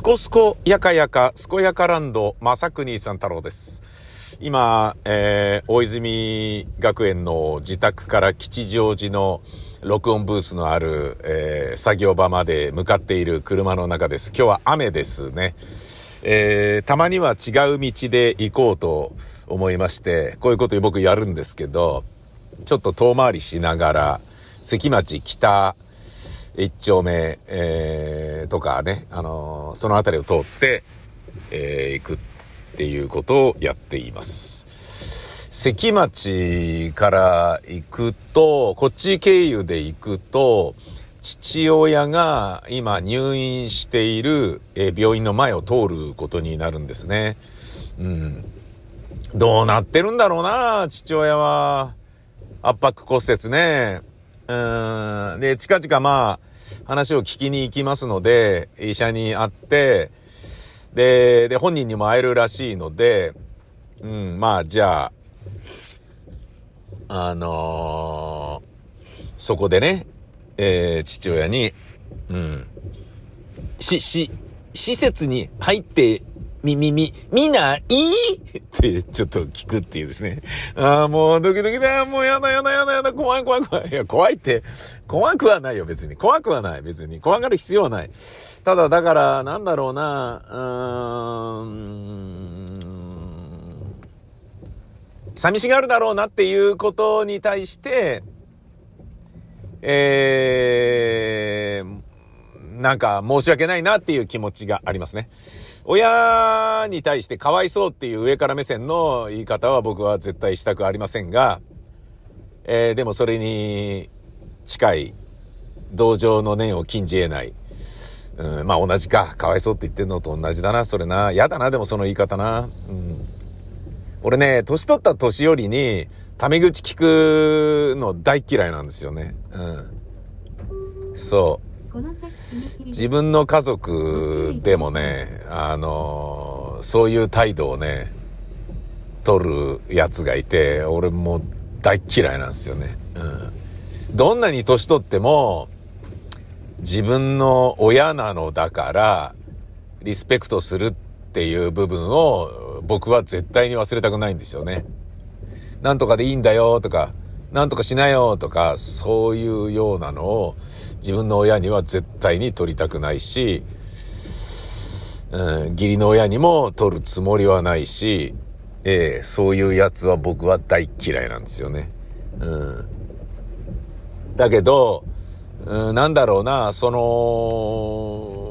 すこすこやかやか、すこやかランド、まさくにさん太郎です。今、えー、大泉学園の自宅から吉祥寺の録音ブースのある、えー、作業場まで向かっている車の中です。今日は雨ですね。えー、たまには違う道で行こうと思いまして、こういうこと僕やるんですけど、ちょっと遠回りしながら、関町北一丁目、えー、とかね、あのーその辺りを通って、えー行くっていうことをやっています。関町から行くと、こっち経由で行くと、父親が今入院している、病院の前を通ることになるんですね。うん。どうなってるんだろうな、父親は。圧迫骨折ね。うん。で、近々まあ、話を聞きに行きますので、医者に会って、で、で、本人にも会えるらしいので、うん、まあ、じゃあ、あのーそこでね、えー父親に、うん、し、し、施設に入って、み、み、み、みない？ってちょっと聞くっていうですね。ああ、もうドキドキだ。もうやだやだやだやだ。怖い怖い怖い。いや、怖いって、怖くはないよ、別に。怖くはない、別に。怖がる必要はない。ただ、だから、なんだろうな、うーん、寂しがるだろうなっていうことに対して、えー、なんか申し訳ないなっていう気持ちがありますね。親に対してかわいそうっていう上から目線の言い方は僕は絶対したくありませんが、えーでもそれに近い同情の念を禁じ得ない。うん、まあ同じか。かわいそうって言ってんのと同じだな、それな。嫌だな、でもその言い方な。うん。俺ね、年取った年寄りに、タメ口聞くの大嫌いなんですよね。うん。そう。自分の家族でもね、あのそういう態度をね、取るやつがいて、俺も大嫌いなんですよね。うん。どんなに年取っても、自分の親なのだから、リスペクトするっていう部分を僕は絶対に忘れたくないんですよね。なんとかでいいんだよとか、なんとかしなよとか、そういうようなのを自分の親には絶対に取りたくないし、うん、義理の親にも取るつもりはないし、ええそういうやつは僕は大嫌いなんですよね。うん。だけど、うん、なんだろうな、その、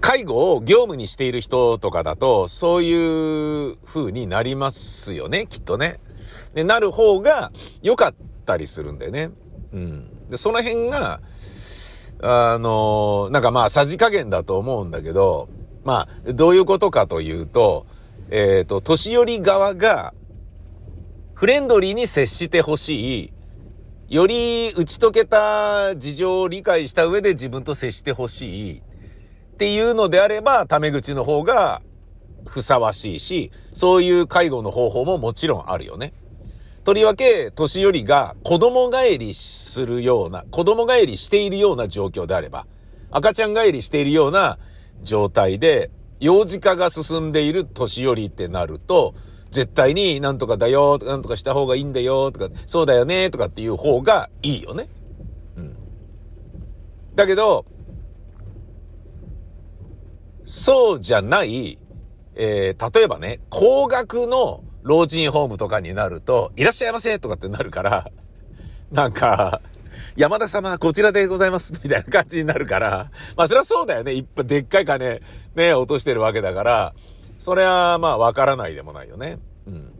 介護を業務にしている人とかだと、そういう風になりますよね、きっとね。で、なる方が良かったりするんだよね。うん。で、その辺が、あの、なんかまあ、さじ加減だと思うんだけど、まあ、どういうことかというと、えっ、と、年寄り側が、フレンドリーに接してほしい、より打ち解けた事情を理解した上で自分と接してほしいっていうのであれば、タメ口の方がふさわしいし、そういう介護の方法ももちろんあるよね。とりわけ、年寄りが子供帰りするような、子供帰りしているような状況であれば、赤ちゃん帰りしているような状態で、幼児化が進んでいる年寄りってなると、絶対になんとかだよ、なんとかした方がいいんだよ、とか、そうだよね、とかっていう方がいいよね。うん。だけど、そうじゃない、えー、例えばね、高額の老人ホームとかになると、いらっしゃいませとかってなるから、なんか、山田様、こちらでございます、みたいな感じになるから、まあそれはそうだよね。いっぱいでっかい金、ね、落としてるわけだから、それはまあわからないでもないよね。うん。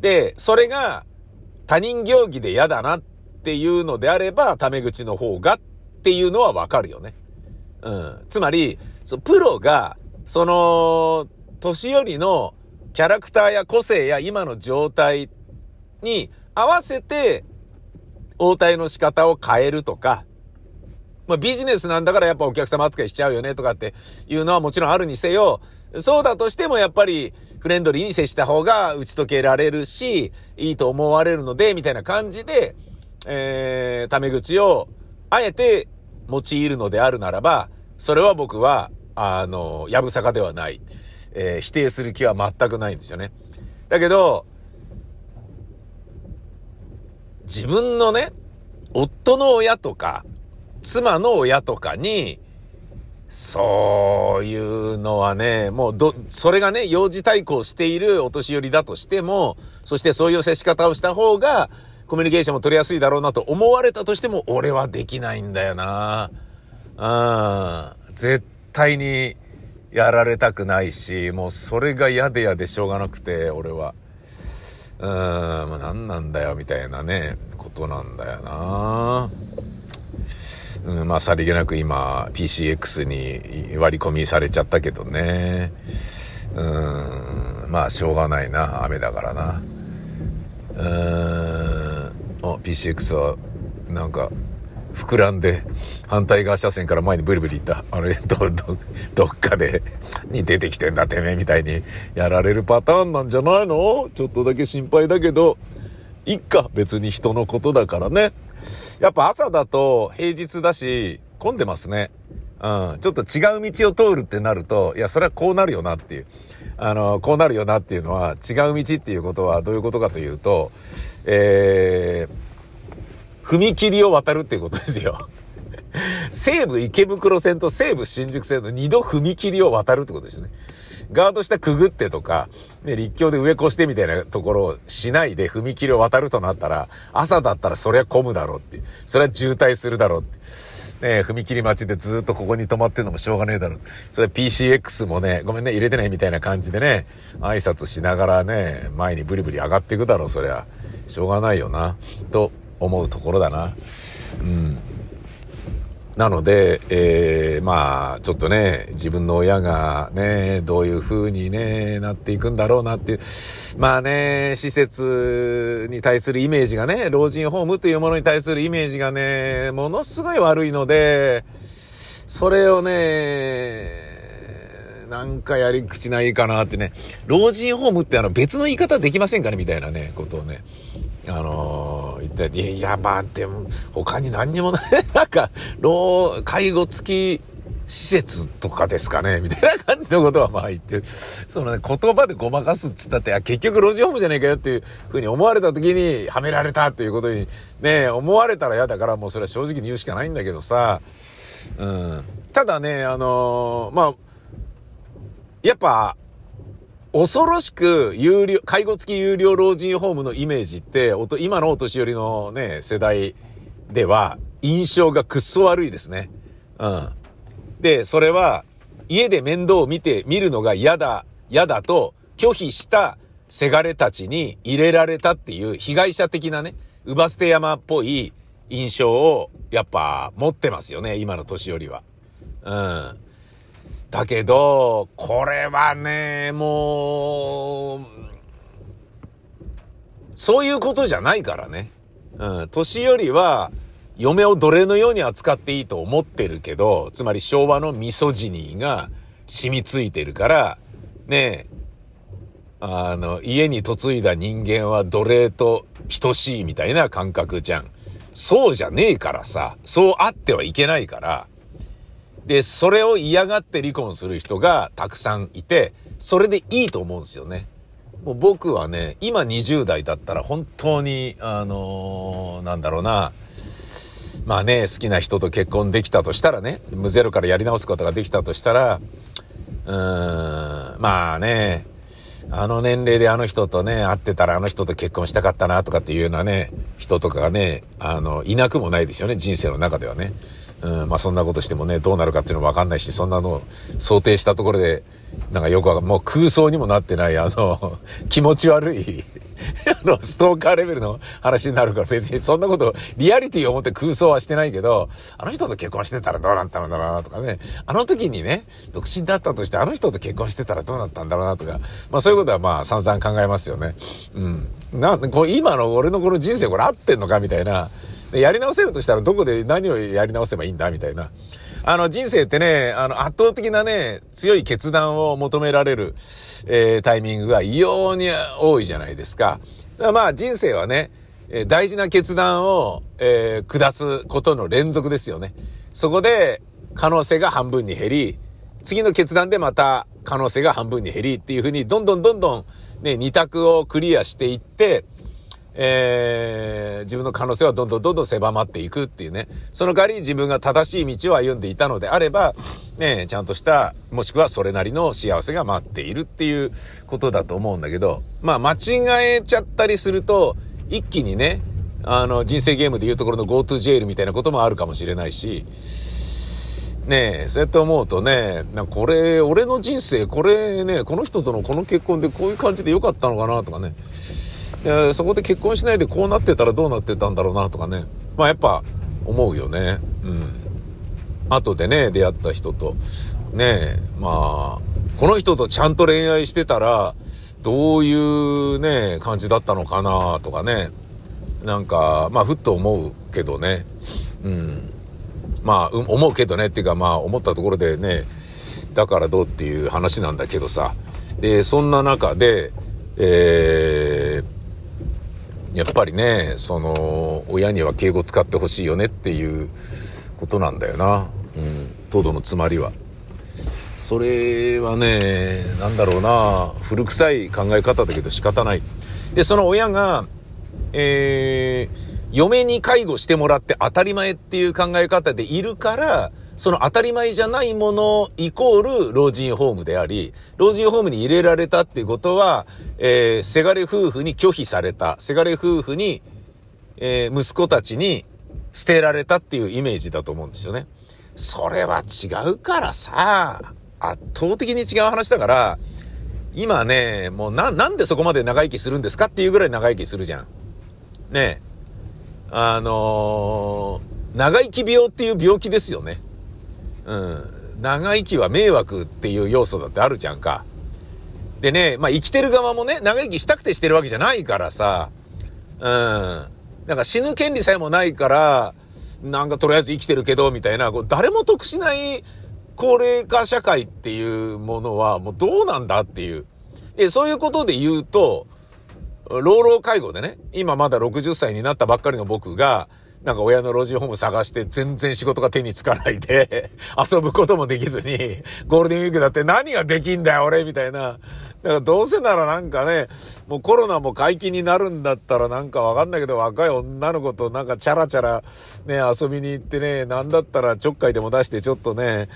で、それが他人行儀で嫌だなっていうのであれば、タメ口の方がっていうのはわかるよね。うん。つまり、そプロが、その、年寄りのキャラクターや個性や今の状態に合わせて、応対の仕方を変えるとか、まあビジネスなんだからやっぱお客様扱いしちゃうよねとかっていうのはもちろんあるにせよ、そうだとしてもやっぱりフレンドリーに接した方が打ち解けられるし、いいと思われるので、みたいな感じで、えー、タメ口をあえて用いるのであるならば、それは僕は、あの、やぶさかではない。えー、否定する気は全くないんですよね。だけど、自分のね、夫の親とか、妻の親とかに、そういうのはね、もうど、それがね、幼児対抗しているお年寄りだとしても、そしてそういう接し方をした方が、コミュニケーションも取りやすいだろうなと思われたとしても、俺はできないんだよな。うん。絶対にやられたくないし、もうそれが嫌で嫌でしょうがなくて、俺は。うーん、まあ、何なんだよ、みたいなね、ことなんだよな。うん、まあ、さりげなく今、PCX に割り込みされちゃったけどね。うーん、まあ、しょうがないな、雨だからな。うーん、あ、PCX は、なんか、膨らんで、反対側車線から前にブリブリ行った。あれ、ど、ど、どっかで、に出てきてんだ、てめえみたいに、やられるパターンなんじゃないの？ちょっとだけ心配だけど、いっか、別に人のことだからね。やっぱ朝だと平日だし、混んでますね。うん。ちょっと違う道を通るってなると、いや、それはこうなるよなっていう。あの、こうなるよなっていうのは、違う道っていうことはどういうことかというと、えー、踏切を渡るっていうことですよ。西武池袋線と西武新宿線の二度踏切を渡るってことですね。ガード下くぐってとか、ね、立教で上越してみたいなところをしないで踏切を渡るとなったら、朝だったらそりゃ混むだろうっていう。それは渋滞するだろうって。ね、踏切待ちでずっとここに止まってるのもしょうがねえだろう。それ PCX もね、ごめんね、入れてないみたいな感じでね、挨拶しながらね、前にブリブリ上がっていくだろう、そりゃ。しょうがないよな、と思うところだな。うん。なので、えー、まあ、ちょっとね、自分の親がね、どういう風にね、なっていくんだろうなっていう、まあね、施設に対するイメージがね、老人ホームというものに対するイメージがね、ものすごい悪いので、それをね、なんかやり口ないかなってね、老人ホームってあの別の言い方できませんかね？みたいなね、ことをね、あのー、った、いや、まあ、でも、他に何にもない、なんか、老、介護付き施設とかですかねみたいな感じのことはまあ言ってる。そのね、言葉でごまかすっつったって、結局路地ホームじゃねえかよっていうふうに思われた時に、はめられたっていうことに、ね、思われたら嫌だから、もうそれは正直に言うしかないんだけどさ、うん。ただね、あのー、まあ、やっぱ、恐ろしく有料、介護付き有料老人ホームのイメージって、今のお年寄りのね、世代では印象がくっそ悪いですね。うん。で、それは家で面倒を見て、見るのが嫌だ、嫌だと拒否したせがれたちに入れられたっていう被害者的なね、うば捨て山っぽい印象をやっぱ持ってますよね、今の年寄りは。うん。だけど、これはね、もう、そういうことじゃないからね。うん、年寄りは、嫁を奴隷のように扱っていいと思ってるけど、つまり昭和のミソジニーが染みついてるから、ねあの、家に嫁いだ人間は奴隷と等しいみたいな感覚じゃん。そうじゃねえからさ、そうあってはいけないから、で、それを嫌がって離婚する人がたくさんいて、それでいいと思うんですよね。もう僕はね、今20代だったら本当に、あのー、なんだろうな、まあね、好きな人と結婚できたとしたらね、ゼロからやり直すことができたとしたら、うーん、まあね、あの年齢であの人とね、会ってたらあの人と結婚したかったなとかっていうようなね、人とかがね、あの、いなくもないですよね、人生の中ではね。うん、まあそんなことしてもね、どうなるかっていうのもわかんないし、そんなの想定したところで、なんかよくわかんもう空想にもなってない、あの、気持ち悪い あの、ストーカーレベルの話になるから別にそんなこと、リアリティを持って空想はしてないけど、あの人と結婚してたらどうなったんだろうなとかね、あの時にね、独身だったとしてあの人と結婚してたらどうなったんだろうなとか、まあそういうことはまあ散々考えますよね。うん。な、これ今の俺のこの人生これ合ってんのかみたいな。で、やり直せるとしたらどこで何をやり直せばいいんだみたいな。あの、人生ってね、あの、圧倒的なね、強い決断を求められる、えー、タイミングが異様に多いじゃないですか。かまあ、人生はね、え、大事な決断を、えー、下すことの連続ですよね。そこで可能性が半分に減り、次の決断でまた可能性が半分に減りっていう風に、どんどんどんどんね、二択をクリアしていって、えー、自分の可能性はどんどんどんどん狭まっていくっていうね。その代わり自分が正しい道を歩んでいたのであれば、ね、ちゃんとした、もしくはそれなりの幸せが待っているっていうことだと思うんだけど、まあ間違えちゃったりすると、一気にね、あの、人生ゲームでいうところの GoTo ジェイルみたいなこともあるかもしれないし、ねえ、そうやって思うとね、なこれ、俺の人生、これね、この人とのこの結婚でこういう感じで良かったのかなとかね。でそこで結婚しないでこうなってたらどうなってたんだろうなとかね。まあやっぱ思うよね。うん。後でね、出会った人と。ねえ、まあ、この人とちゃんと恋愛してたら、どういうね、感じだったのかなとかね。なんか、まあ、ふっと思うけどね。うん。まあ、思うけどねっていうか、まあ、思ったところでね、だからどうっていう話なんだけどさ。で、そんな中で、えー、やっぱりね、その、親には敬語使ってほしいよねっていうことなんだよな。うん。todo 度のつまりは。それはね、なんだろうな、古臭い考え方だけど仕方ない。で、その親が、えー、嫁に介護してもらって当たり前っていう考え方でいるから、その当たり前じゃないものイコール老人ホームであり、老人ホームに入れられたっていうことは、えー、せがれ夫婦に拒否された、せがれ夫婦に、えー、息子たちに捨てられたっていうイメージだと思うんですよね。それは違うからさ、圧倒的に違う話だから、今ね、もうな、なんでそこまで長生きするんですかっていうぐらい長生きするじゃん。ねあのー、長生き病っていう病気ですよね。うん。長生きは迷惑っていう要素だってあるじゃんか。でね、まあ生きてる側もね、長生きしたくてしてるわけじゃないからさ、うん。なんか死ぬ権利さえもないから、なんかとりあえず生きてるけど、みたいな、こう誰も得しない高齢化社会っていうものはもうどうなんだっていう。で、そういうことで言うと、老老介護でね、今まだ60歳になったばっかりの僕が、なんか親の老人ホーム探して全然仕事が手につかないで 遊ぶこともできずに、ゴールデンウィークだって何ができんだよ俺みたいな。だからどうせならなんかね、もうコロナも解禁になるんだったらなんかわかんないけど若い女の子となんかチャラチャラね、遊びに行ってね、なんだったらちょっかいでも出してちょっとね、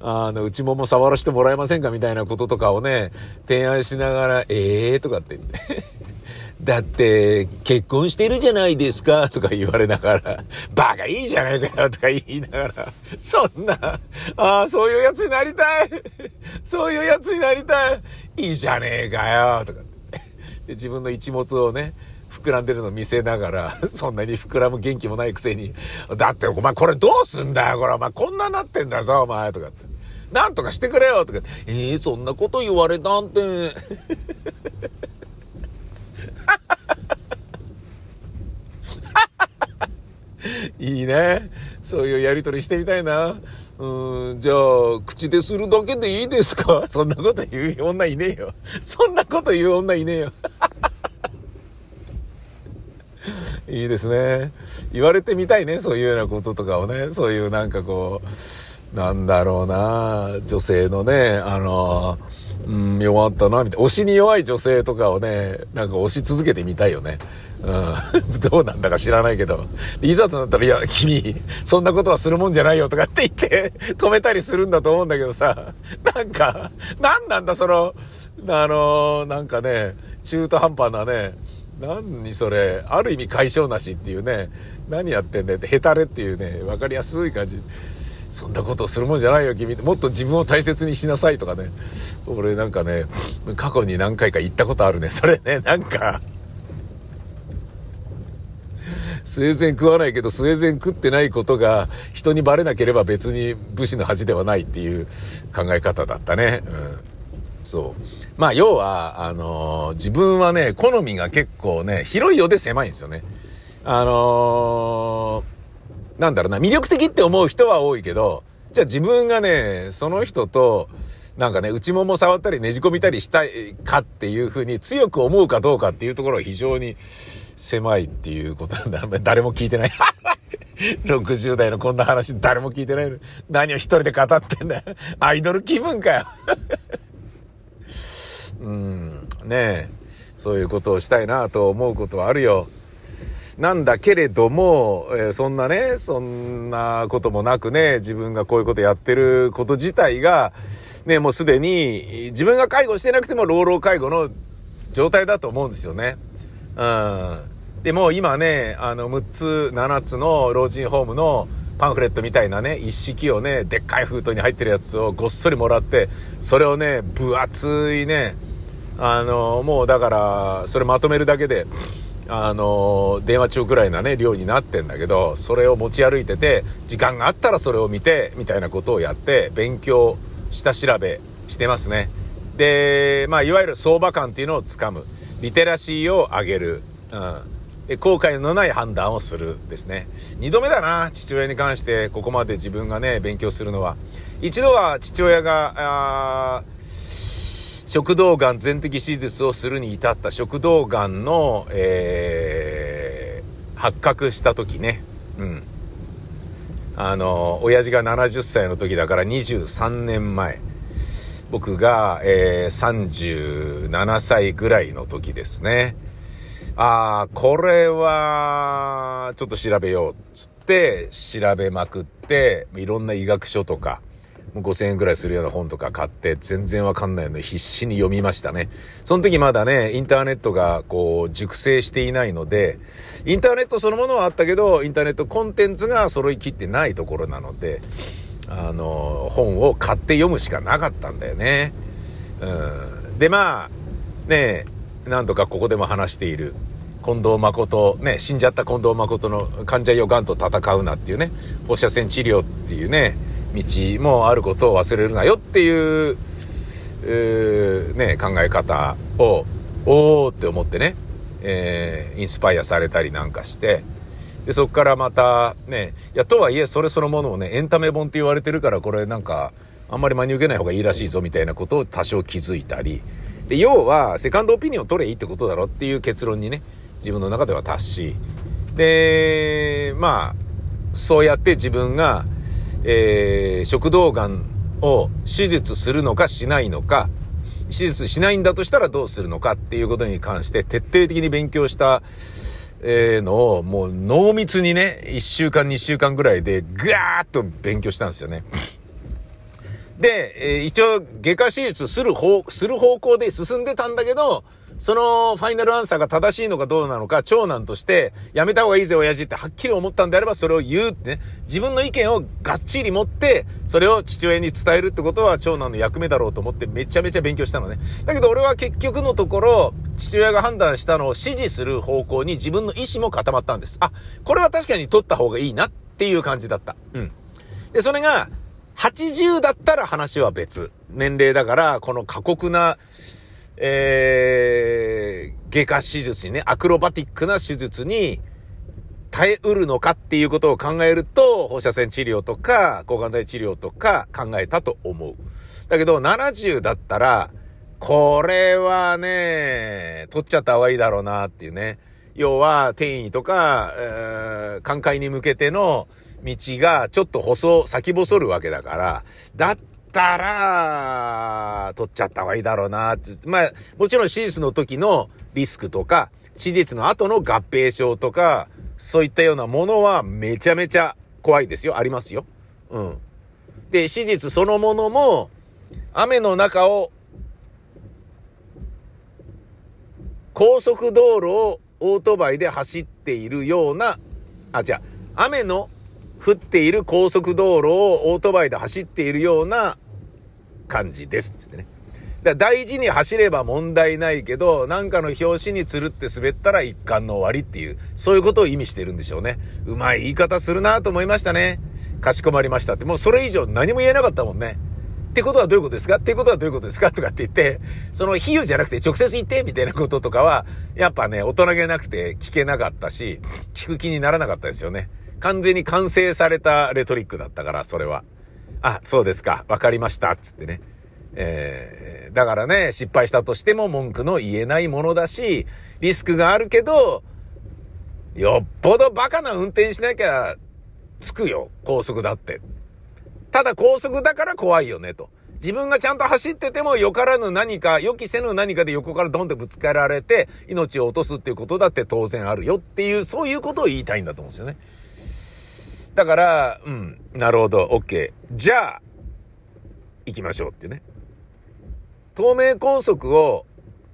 あの、内もも触らせてもらえませんかみたいなこととかをね、提案しながら、ええーとかって言ってだって、結婚してるじゃないですか、とか言われながら、バカいいじゃないかよ、とか言いながら、そんな、ああ、そういうやつになりたい そういうやつになりたいいいじゃねえかよ、とか。で、自分の一物をね、膨らんでるの見せながら、そんなに膨らむ元気もないくせに、だってお前これどうすんだよ、これお前こんななってんだぞ、お前、とか。なんとかしてくれよ、とか。ええー、そんなこと言われたんて。いいね。そういうやりとりしてみたいな。うん、じゃあ、口でするだけでいいですか？そんなこと言う女いねえよ。そんなこと言う女いねえよ。いいですね。言われてみたいね。そういうようなこととかをね。そういうなんかこう、なんだろうな。女性のね、あのうん、弱ったな、みたいな。推しに弱い女性とかをね、なんか推し続けてみたいよね。うん。どうなんだか知らないけど。いざとなったら、いや、君、そんなことはするもんじゃないよとかって言って止めたりするんだと思うんだけどさ。なんか、なんなんだ、その、あのなんかね、中途半端なね、何にそれ、ある意味解消なしっていうね、何やってんだよって、ヘタレっていうね、わかりやすい感じ。そんなことをするもんじゃないよ、君。もっと自分を大切にしなさいとかね。俺なんかね、過去に何回か言ったことあるね。それね、なんか、スウェーデン食わないけど、スウェーデン食ってないことが人にバレなければ別に武士の恥ではないっていう考え方だったね。うん。そう。まあ、要は、あのー、自分はね、好みが結構ね、広いようで狭いんですよね。あのーなんだろうな、魅力的って思う人は多いけど、じゃあ自分がね、その人と、なんかね、内もも触ったりねじ込みたりしたいかっていうふうに強く思うかどうかっていうところは非常に狭いっていうことなんだ。誰も聞いてない。60代のこんな話誰も聞いてない。何を一人で語ってんだよ。アイドル気分かよ。うん、ねえ。そういうことをしたいなと思うことはあるよ。なんだけれども、えー、そんなね、そんなこともなくね、自分がこういうことやってること自体が、ね、もうすでに自分が介護してなくても老老介護の状態だと思うんですよね。うん。でも今ね、あの、6つ、7つの老人ホームのパンフレットみたいなね、一式をね、でっかい封筒に入ってるやつをごっそりもらって、それをね、分厚いね、あの、もうだから、それまとめるだけで、あの、電話帳くらいなね、量になってんだけど、それを持ち歩いてて、時間があったらそれを見て、みたいなことをやって、勉強、下調べしてますね。で、まあ、いわゆる相場感っていうのをつかむ。リテラシーを上げる。うん。で、後悔のない判断をするですね。二度目だな、父親に関してここまで自分がね、勉強するのは。一度は父親が、あ食道がん全摘手術をするに至った食道がんの、えー、発覚した時ね。うん。あの、親父が70歳の時だから23年前。僕が、えー、37歳ぐらいの時ですね。ああ、これは、ちょっと調べよう。つって、調べまくって、いろんな医学書とか、5000円くらいするような本とか買って全然わかんないので必死に読みましたね。その時まだね、インターネットがこう熟成していないので、インターネットそのものはあったけど、インターネットコンテンツが揃いきってないところなので、あの、本を買って読むしかなかったんだよね。うん。で、まあ、ね何度かここでも話している、近藤誠、ね、死んじゃった近藤誠の患者用がんと戦うなっていうね、放射線治療っていうね、道もあることを忘れるなよっていう、うね、考え方を、おーって思ってね、えー、インスパイアされたりなんかして、で、そっからまた、ね、いや、とはいえ、それそのものをね、エンタメ本って言われてるから、これなんか、あんまり真に受けない方がいいらしいぞ、みたいなことを多少気づいたり、で、要は、セカンドオピニオン取れいいってことだろっていう結論にね、自分の中では達し、で、まあ、そうやって自分が、えー、食道がんを手術するのかしないのか、手術しないんだとしたらどうするのかっていうことに関して徹底的に勉強した、えー、のをもう濃密にね、1週間2週間ぐらいでガーッと勉強したんですよね。で、えー、一応外科手術する方、する方向で進んでたんだけど、そのファイナルアンサーが正しいのかどうなのか、長男として、やめた方がいいぜ、親父ってはっきり思ったんであれば、それを言うってね、自分の意見をがっちり持って、それを父親に伝えるってことは、長男の役目だろうと思って、めちゃめちゃ勉強したのね。だけど俺は結局のところ、父親が判断したのを支持する方向に自分の意思も固まったんです。あ、これは確かに取った方がいいなっていう感じだった。うん。で、それが、80だったら話は別。年齢だから、この過酷な、えー、外科手術にね、アクロバティックな手術に耐えうるのかっていうことを考えると、放射線治療とか、抗がん剤治療とか考えたと思う。だけど、70だったら、これはね、取っちゃった方がいいだろうなっていうね。要は、転移とか、えー、寛解に向けての道がちょっと細、先細るわけだから、だったら、取っちゃった方がいいだろうなって。まあ、もちろん手術の時のリスクとか、手術の後の合併症とか、そういったようなものはめちゃめちゃ怖いですよ。ありますよ。うん。で、手術そのものも、雨の中を、高速道路をオートバイで走っているような、あ、じゃあ、雨の降っている高速道路をオートバイで走っているような感じです。つってね。だ大事に走れば問題ないけど、なんかの表紙につるって滑ったら一貫の終わりっていう、そういうことを意味してるんでしょうね。うまい言い方するなと思いましたね。かしこまりましたって。もうそれ以上何も言えなかったもんね。ってことはどういうことですか？ってことはどういうことですか？とかって言って、その比喩じゃなくて直接言ってみたいなこととかは、やっぱね、大人げなくて聞けなかったし、聞く気にならなかったですよね。完全に完成されたレトリックだったから、それは。あ、そうですか。わかりました。つってね。えー、だからね、失敗したとしても文句の言えないものだし、リスクがあるけど、よっぽどバカな運転しなきゃ、つくよ、高速だって。ただ高速だから怖いよね、と。自分がちゃんと走っててもよからぬ何か、予期せぬ何かで横からドンってぶつかられて、命を落とすっていうことだって当然あるよっていう、そういうことを言いたいんだと思うんですよね。だから、うん、なるほど、OK。じゃあ、行きましょうっていうね。東名高速を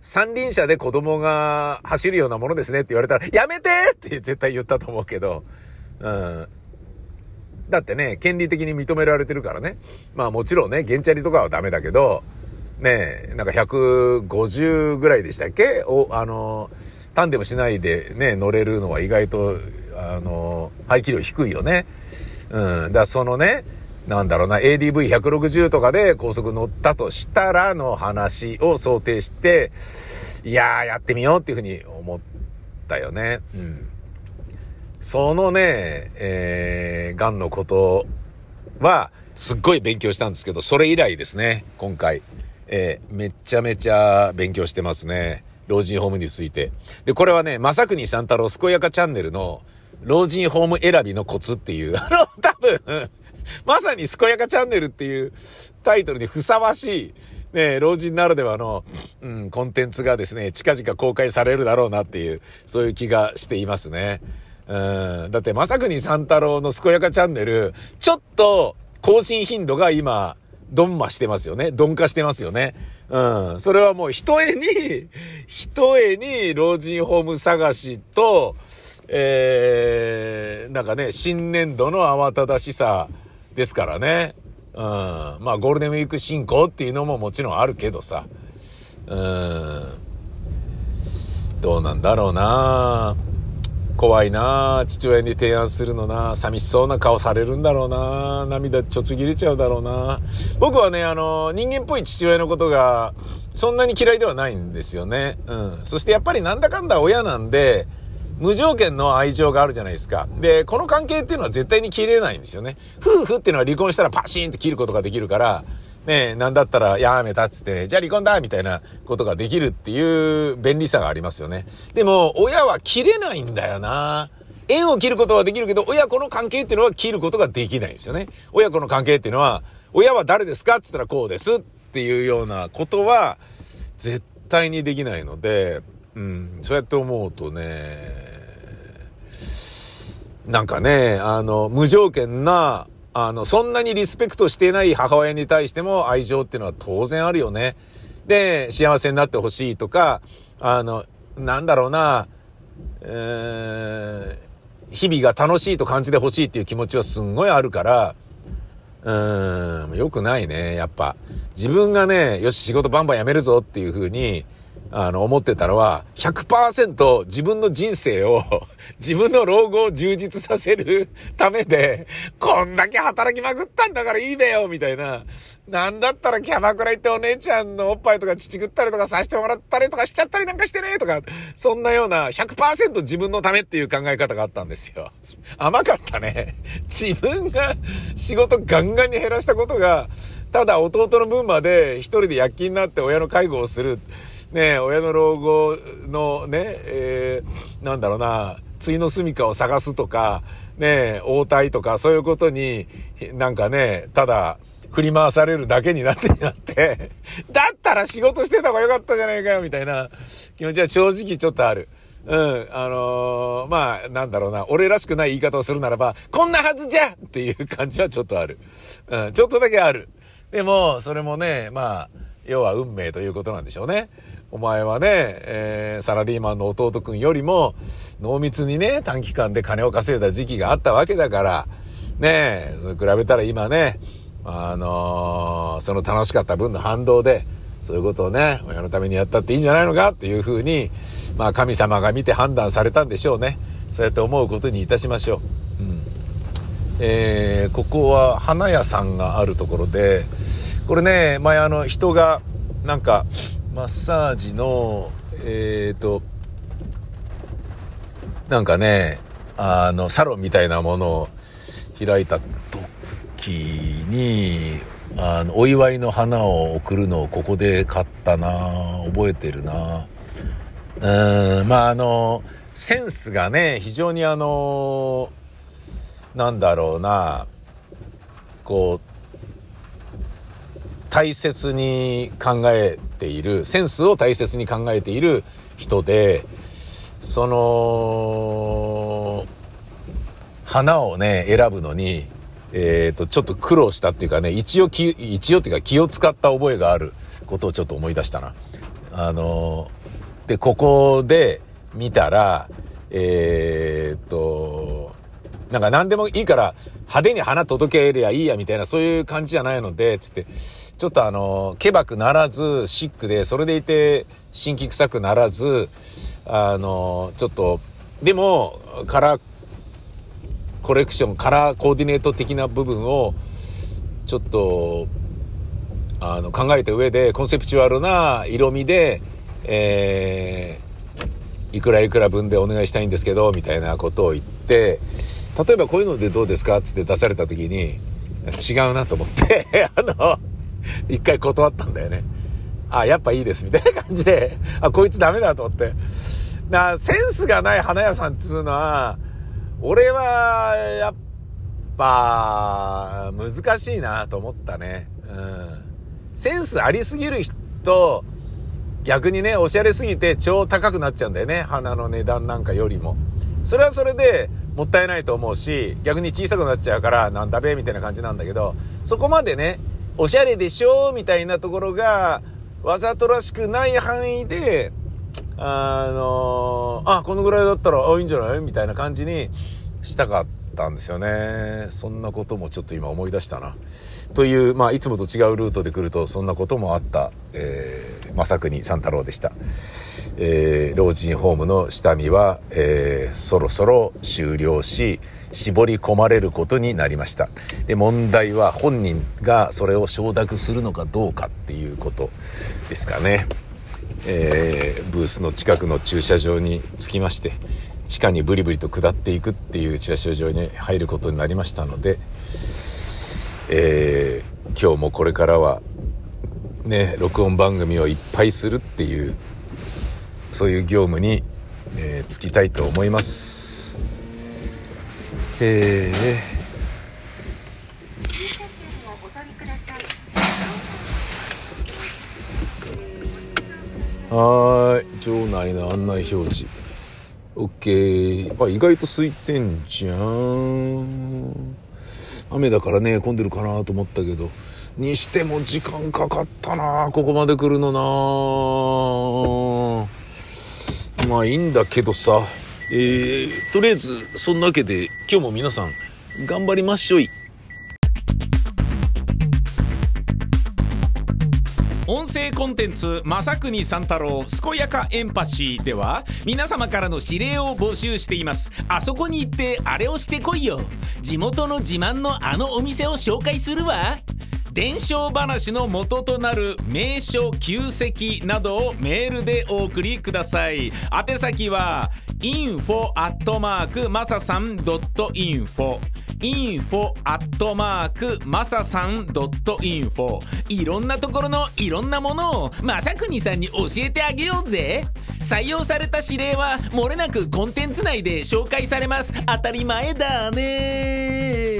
三輪車で子供が走るようなものですねって言われたら、やめてって絶対言ったと思うけど、うん。だってね、権利的に認められてるからね。まあもちろんね、ゲンチャリとかはダメだけど、ねなんか150ぐらいでしたっけ？お、あの、タンデムしないでね、乗れるのは意外と、あの、排気量低いよね。うん。だそのね、なんだろうな、ADV160 とかで高速乗ったとしたらの話を想定して、いやーやってみようっていうふうに思ったよね。うん。そのね、えー、癌のことは、すっごい勉強したんですけど、それ以来ですね、今回。えー、めちゃめちゃ勉強してますね。老人ホームについて。で、これはね、まさくに三太郎健やかチャンネルの、老人ホーム選びのコツっていう、あの、多分、まさに健やかチャンネルっていうタイトルにふさわしい、ね、老人ならではの、うん、コンテンツがですね、近々公開されるだろうなっていう、そういう気がしていますね。うん、だって、まさくに三太郎の健やかチャンネル、ちょっと更新頻度が今、ドンマしてますよね。鈍化してますよね。うん。それはもう一重に、一重に老人ホーム探しと、えー、なんかね、新年度の慌ただしさ、ですからね。うん。まあ、ゴールデンウィーク進行っていうのももちろんあるけどさ。うん。どうなんだろうな怖いな父親に提案するのな寂しそうな顔されるんだろうな涙ちょちぎれちゃうだろうな僕はね、あの、人間っぽい父親のことが、そんなに嫌いではないんですよね。うん。そしてやっぱりなんだかんだ親なんで、無条件の愛情があるじゃないですか。で、この関係っていうのは絶対に切れないんですよね。夫婦っていうのは離婚したらパシーンって切ることができるから、ねなんだったらやめたっつって、じゃあ離婚だみたいなことができるっていう便利さがありますよね。でも、親は切れないんだよな縁を切ることはできるけど、親子の関係っていうのは切ることができないんですよね。親子の関係っていうのは、親は誰ですかって言ったらこうですっていうようなことは、絶対にできないので、うん、そうやって思うとね、なんかね、あの、無条件な、あの、そんなにリスペクトしてない母親に対しても愛情っていうのは当然あるよね。で、幸せになってほしいとか、あの、なんだろうな、えー、日々が楽しいと感じてほしいっていう気持ちはすんごいあるから、うーん、良くないね、やっぱ。自分がね、よし、仕事バンバン辞めるぞっていう風に、あの、思ってたのは、100%自分の人生を、自分の老後を充実させるためで、こんだけ働きまくったんだからいいべよみたいな。なんだったらキャバクラ行ってお姉ちゃんのおっぱいとか乳食ったりとかさせてもらったりとかしちゃったりなんかしてねとか、そんなような100%自分のためっていう考え方があったんですよ。甘かったね。自分が仕事ガンガンに減らしたことが、ただ弟の分まで一人で躍起になって親の介護をする。ね親の老後のね、えー、なんだろうな、対の住処を探すとか、ね応対とか、そういうことに、なんかね、ただ、振り回されるだけになってなって、だったら仕事してた方がよかったじゃないかよ、みたいな気持ちは正直ちょっとある。うん、あのー、まあ、なんだろうな、俺らしくない言い方をするならば、こんなはずじゃっていう感じはちょっとある。うん、ちょっとだけある。でも、それもね、まあ、要は運命ということなんでしょうね。お前はね、えー、サラリーマンの弟くんよりも、濃密にね、短期間で金を稼いだ時期があったわけだから、ねえ、比べたら今ね、あのー、その楽しかった分の反動で、そういうことをね、親のためにやったっていいんじゃないのか？っていうふうに、まあ神様が見て判断されたんでしょうね。そうやって思うことにいたしましょう。うん。えー、ここは花屋さんがあるところで、これね、前あの人が、なんか、マッサージの、えっ、ー、と、なんかね、あの、サロンみたいなものを開いた時に、あの、お祝いの花を送るのをここで買ったな覚えてるな。うん、まああの、センスがね、非常にあのなんだろうな、こう、大切に考えている、センスを大切に考えている人で、その、花をね、選ぶのに、え、ー、と、ちょっと苦労したっていうかね、一応気、一応っていうか気を使った覚えがあることをちょっと思い出したな。あので、ここで見たら、えっ、と、なんか何でもいいから派手に花届けりゃいいやみたいなそういう感じじゃないので、つって、ちょっとあの、ケバくならず、シックで、それでいて、新規臭くならず、あの、ちょっと、でも、カラー、コレクション、カラーコーディネート的な部分を、ちょっと、あの、考えた上で、コンセプチュアルな色味で、えー、いくらいくら分でお願いしたいんですけど、みたいなことを言って、例えばこういうのでどうですかつって出された時に、違うなと思って あの、一回断ったんだよね。あ、やっぱいいです、みたいな感じで、あ、こいつダメだと思って。な、センスがない花屋さんっつうのは、俺は、やっぱ、難しいなと思ったね。うん。センスありすぎる人、逆にね、おしゃれすぎて超高くなっちゃうんだよね。花の値段なんかよりも。それはそれで、もったいないと思うし、逆に小さくなっちゃうから、なんだべみたいな感じなんだけど、そこまでね、おしゃれでしょみたいなところが、わざとらしくない範囲で、あのー、あ、このぐらいだったら、あ、いいんじゃないみたいな感じにしたかったんですよね。そんなこともちょっと今思い出したな。という、まあ、いつもと違うルートで来ると、そんなこともあった、えー、正国三太郎でした。えー、老人ホームの下見は、えー、そろそろ終了し、絞り込まれることになりました。で、問題は本人がそれを承諾するのかどうかっていうことですかね。えー、ブースの近くの駐車場に着きまして、地下にブリブリと下っていくっていう駐車場に入ることになりましたので、えー、今日もこれからはね、録音番組をいっぱいするっていうそういう業務に、えー、就きたいと思います。えー、はい場内の案内表示。OK あ意外と空いてんじゃん雨だからね混んでるかなと思ったけど。にしても時間かかったなここまで来るのな。まあいいんだけどさ、えー、とりあえず、そんなわけで、今日も皆さん、頑張りましょい。コンテンツ「正国三太郎健やかエンパシー」では皆様からの指令を募集しています。あそこに行ってあれをしてこいよ。地元の自慢のあのお店を紹介するわ。伝承話の元となる名所旧跡などをメールでお送りください。宛先は info アットマークマサさん .info info アットマークマサさん .info いろんなところのいろんなものをまさくにさんに教えてあげようぜ。採用された指令はもれなくコンテンツ内で紹介されます。当たり前だね。